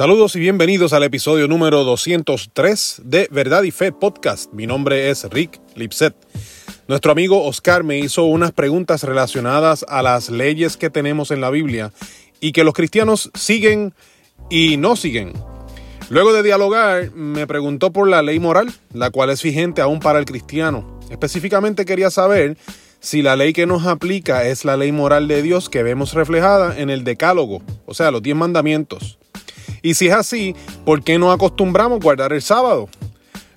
Saludos y bienvenidos al episodio número 203 de Verdad y Fe Podcast. Mi nombre es Rick Lipset. Nuestro amigo Oscar me hizo unas preguntas relacionadas a las leyes que tenemos en la Biblia y que los cristianos siguen y no siguen. Luego de dialogar, me preguntó por la ley moral, la cual es vigente aún para el cristiano. Específicamente quería saber si la ley que nos aplica es la ley moral de Dios que vemos reflejada en el Decálogo, o sea, los diez mandamientos. Y si es así, ¿por qué no acostumbramos guardar el sábado?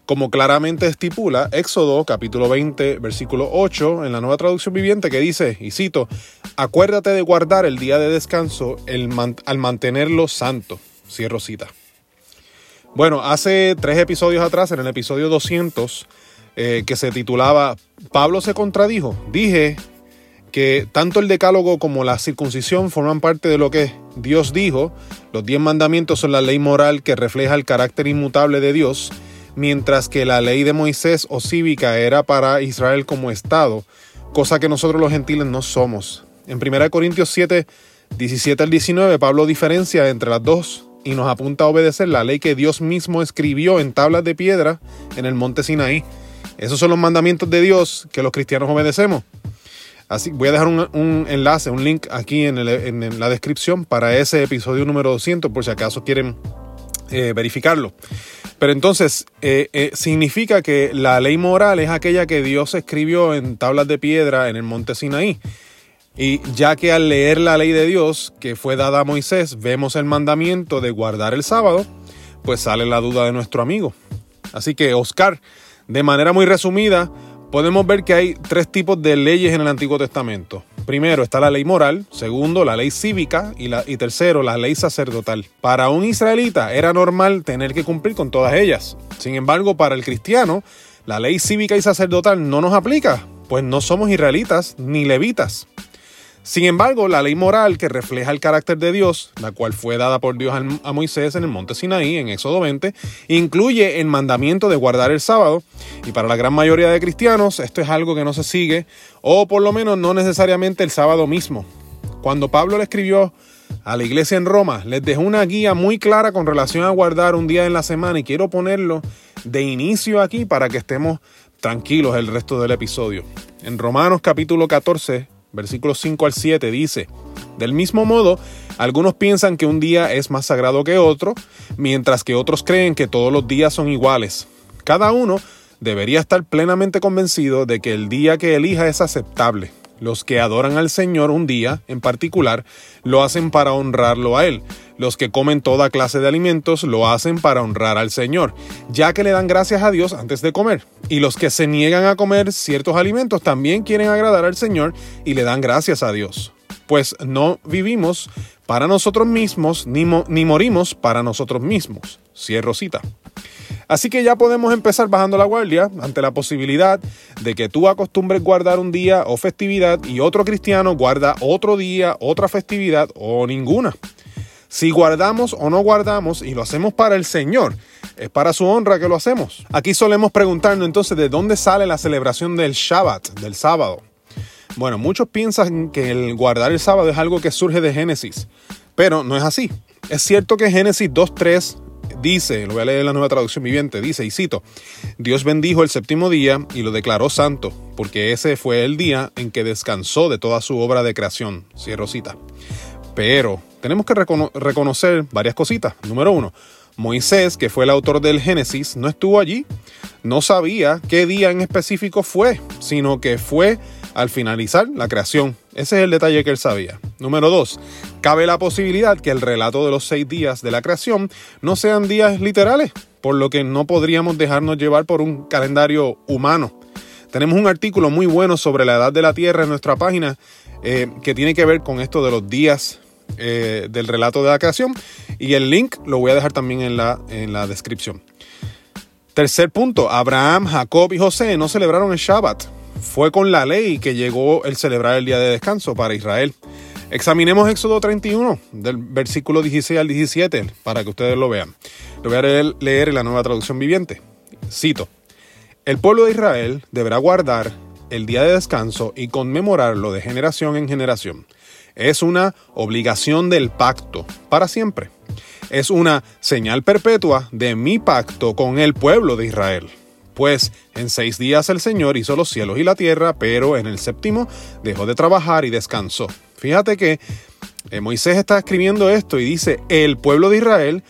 Como claramente estipula Éxodo capítulo 20 versículo 8 en la nueva traducción viviente que dice, y cito, acuérdate de guardar el día de descanso al mantenerlo santo. Cierro cita. Bueno, hace tres episodios atrás, en el episodio 200, eh, que se titulaba Pablo se contradijo, dije que tanto el decálogo como la circuncisión forman parte de lo que Dios dijo. Los diez mandamientos son la ley moral que refleja el carácter inmutable de Dios, mientras que la ley de Moisés o cívica era para Israel como Estado, cosa que nosotros los gentiles no somos. En 1 Corintios 7, 17 al 19, Pablo diferencia entre las dos y nos apunta a obedecer la ley que Dios mismo escribió en tablas de piedra en el monte Sinaí. Esos son los mandamientos de Dios que los cristianos obedecemos. Así, voy a dejar un, enlace, un link aquí en, la descripción para ese episodio número 200 por si acaso quieren eh, verificarlo. Pero entonces, eh, eh, significa que la ley moral es aquella que Dios escribió en tablas de piedra en el monte Sinaí. Y ya que al leer la ley de Dios que fue dada a Moisés, vemos el mandamiento de guardar el sábado, pues sale la duda de nuestro amigo. Así que, Oscar, de manera muy resumida, podemos ver que hay tres tipos de leyes en el Antiguo Testamento. Primero está la ley moral, segundo la ley cívica y, tercero la ley sacerdotal. Para un israelita era normal tener que cumplir con todas ellas. Sin embargo, para el cristiano, la ley cívica y sacerdotal no nos aplica, pues no somos israelitas ni levitas. Sin embargo, la ley moral que refleja el carácter de Dios, la cual fue dada por Dios a Moisés en el monte Sinaí, en Éxodo 20, incluye el mandamiento de guardar el sábado, y para la gran mayoría de cristianos esto es algo que no se sigue, o por lo menos no necesariamente el sábado mismo. Cuando Pablo le escribió a la iglesia en Roma, les dejó una guía muy clara con relación a guardar un día en la semana, y quiero ponerlo de inicio aquí para que estemos tranquilos el resto del episodio. En Romanos capítulo 14, versículos 5 al 7 dice, del mismo modo, algunos piensan que un día es más sagrado que otro, mientras que otros creen que todos los días son iguales. Cada uno debería estar plenamente convencido de que el día que elija es aceptable. Los que adoran al Señor un día, en particular, lo hacen para honrarlo a Él. Los que comen toda clase de alimentos lo hacen para honrar al Señor, ya que le dan gracias a Dios antes de comer. Y los que se niegan a comer ciertos alimentos también quieren agradar al Señor y le dan gracias a Dios. Pues no vivimos para nosotros mismos ni, ni morimos para nosotros mismos. Cierro cita. Así que ya podemos empezar bajando la guardia ante la posibilidad de que tú acostumbres guardar un día o festividad y otro cristiano guarda otro día, otra festividad o ninguna. Si guardamos o no guardamos y lo hacemos para el Señor, es para su honra que lo hacemos. Aquí solemos preguntarnos entonces de dónde sale la celebración del Shabbat, del sábado. Bueno, muchos piensan que el guardar el sábado es algo que surge de Génesis, pero no es así. Es cierto que Génesis 2.3 dice, lo voy a leer en la nueva traducción viviente, dice, y cito, Dios bendijo el séptimo día y lo declaró santo, porque ese fue el día en que descansó de toda su obra de creación. Cierro cita. Pero tenemos que reconocer varias cositas. Número uno, Moisés, que fue el autor del Génesis, no estuvo allí, no sabía qué día en específico fue, sino que fue al finalizar la creación. Ese es el detalle que él sabía. Número 2. Cabe la posibilidad que el relato de los seis días de la creación no sean días literales, por lo que no podríamos dejarnos llevar por un calendario humano. Tenemos un artículo muy bueno sobre la edad de la Tierra en nuestra página eh, que tiene que ver con esto de los días eh, del relato de la creación y el link lo voy a dejar también en la, en la descripción. Tercer punto, Abraham, Jacob y José no celebraron el Shabbat fue con la ley que llegó el celebrar el día de descanso para Israel. Examinemos Éxodo 31, del versículo 16 al 17, para que ustedes lo vean. Lo voy a leer, en la nueva traducción viviente. Cito, el pueblo de Israel deberá guardar el día de descanso y conmemorarlo de generación en generación. Es una obligación del pacto para siempre. es una señal perpetua de mi pacto con el pueblo de Israel. Pues en seis días el Señor hizo los cielos y la tierra, pero en el séptimo dejó de trabajar y descansó. Fíjate que eh, Moisés está escribiendo esto y dice, el pueblo de Israel,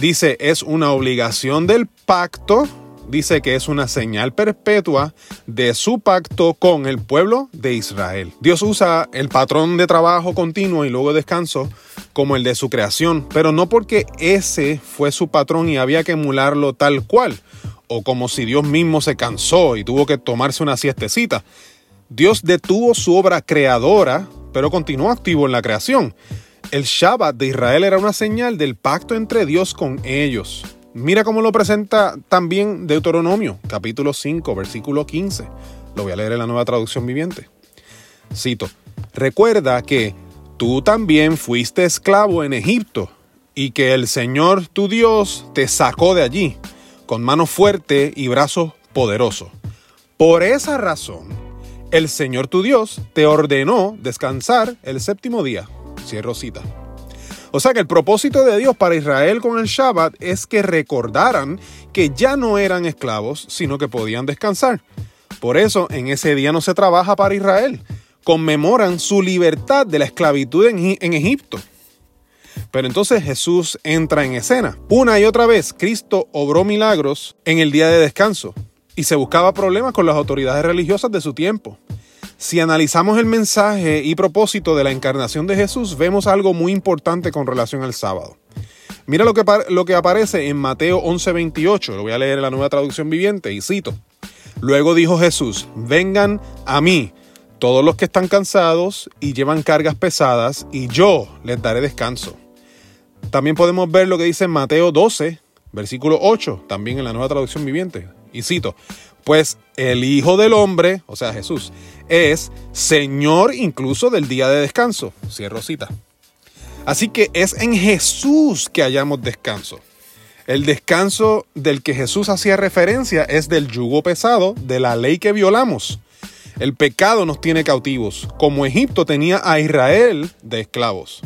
dice, es una obligación del pacto, dice que es una señal perpetua de su pacto con el pueblo de Israel. Dios usa el patrón de trabajo continuo y luego descanso como el de su creación, pero no porque ese fue su patrón y había que emularlo tal cual o como si Dios mismo se cansó y tuvo que tomarse una siestecita. Dios detuvo su obra creadora, pero continuó activo en la creación. El Shabbat de Israel era una señal del pacto entre Dios con ellos. Mira cómo lo presenta también Deuteronomio, capítulo 5, versículo 15. Lo voy a leer en la nueva traducción viviente. Cito, recuerda que tú también fuiste esclavo en Egipto y que el Señor tu Dios te sacó de allí con mano fuerte y brazo poderoso. Por esa razón, el Señor tu Dios te ordenó descansar el séptimo día. Cierro cita. O sea que el propósito de Dios para Israel con el Shabbat es que recordaran que ya no eran esclavos, sino que podían descansar. Por eso en ese día no se trabaja para Israel. Conmemoran su libertad de la esclavitud en, en Egipto. Pero entonces Jesús entra en escena. Una y otra vez Cristo obró milagros en el día de descanso y se buscaba problemas con las autoridades religiosas de su tiempo. Si analizamos el mensaje y propósito de la encarnación de Jesús, vemos algo muy importante con relación al sábado. Mira lo que, lo que aparece en Mateo 11:28, lo voy a leer en la nueva traducción viviente y cito. Luego dijo Jesús, vengan a mí todos los que están cansados y llevan cargas pesadas, y yo les daré descanso. También podemos ver lo que dice Mateo 12, versículo 8, también en la nueva traducción viviente. Y cito, pues el Hijo del Hombre, o sea Jesús, es Señor incluso del día de descanso. Cierro cita. Así que es en Jesús que hallamos descanso. El descanso del que Jesús hacía referencia es del yugo pesado de la ley que violamos. El pecado nos tiene cautivos, como Egipto tenía a Israel de esclavos.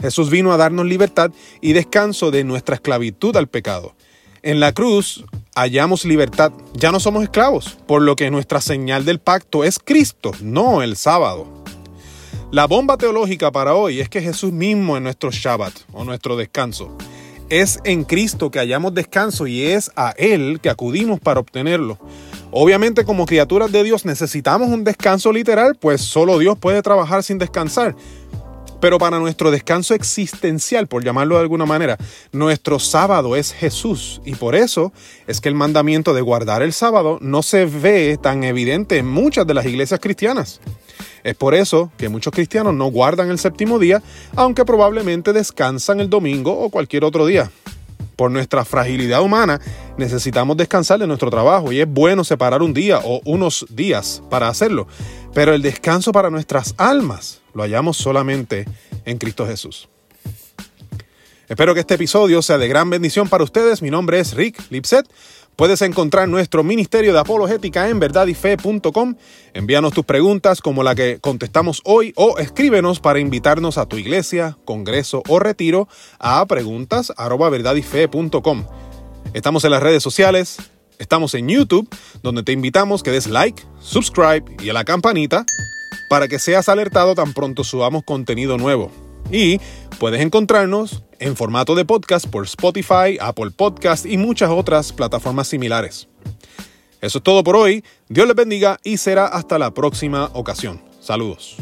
Jesús vino a darnos libertad y descanso de nuestra esclavitud al pecado. En la cruz hallamos libertad, ya no somos esclavos, por lo que nuestra señal del pacto es Cristo, no el sábado. La bomba teológica para hoy es que Jesús mismo es nuestro Shabbat o nuestro descanso. Es en Cristo que hallamos descanso y es a Él que acudimos para obtenerlo. Obviamente como criaturas de Dios necesitamos un descanso literal, pues solo Dios puede trabajar sin descansar. Pero para nuestro descanso existencial, por llamarlo de alguna manera, nuestro sábado es Jesús. Y por eso es que el mandamiento de guardar el sábado no se ve tan evidente en muchas de las iglesias cristianas. Es por eso que muchos cristianos no guardan el séptimo día, aunque probablemente descansan el domingo o cualquier otro día. Por nuestra fragilidad humana necesitamos descansar de nuestro trabajo y es bueno separar un día o unos días para hacerlo. Pero el descanso para nuestras almas lo hallamos solamente en Cristo Jesús. Espero que este episodio sea de gran bendición para ustedes. Mi nombre es Rick Lipset. Puedes encontrar nuestro Ministerio de Apologética en verdadyfe.com. Envíanos tus preguntas como la que contestamos hoy o escríbenos para invitarnos a tu iglesia, congreso o retiro a preguntas@verdadyfe.com. Estamos en las redes sociales, estamos en YouTube, donde te invitamos que des like, subscribe y a la campanita para que seas alertado tan pronto subamos contenido nuevo. Y puedes encontrarnos en formato de podcast por Spotify, Apple Podcast y muchas otras plataformas similares. Eso es todo por hoy. Dios les bendiga y será hasta la próxima ocasión. Saludos.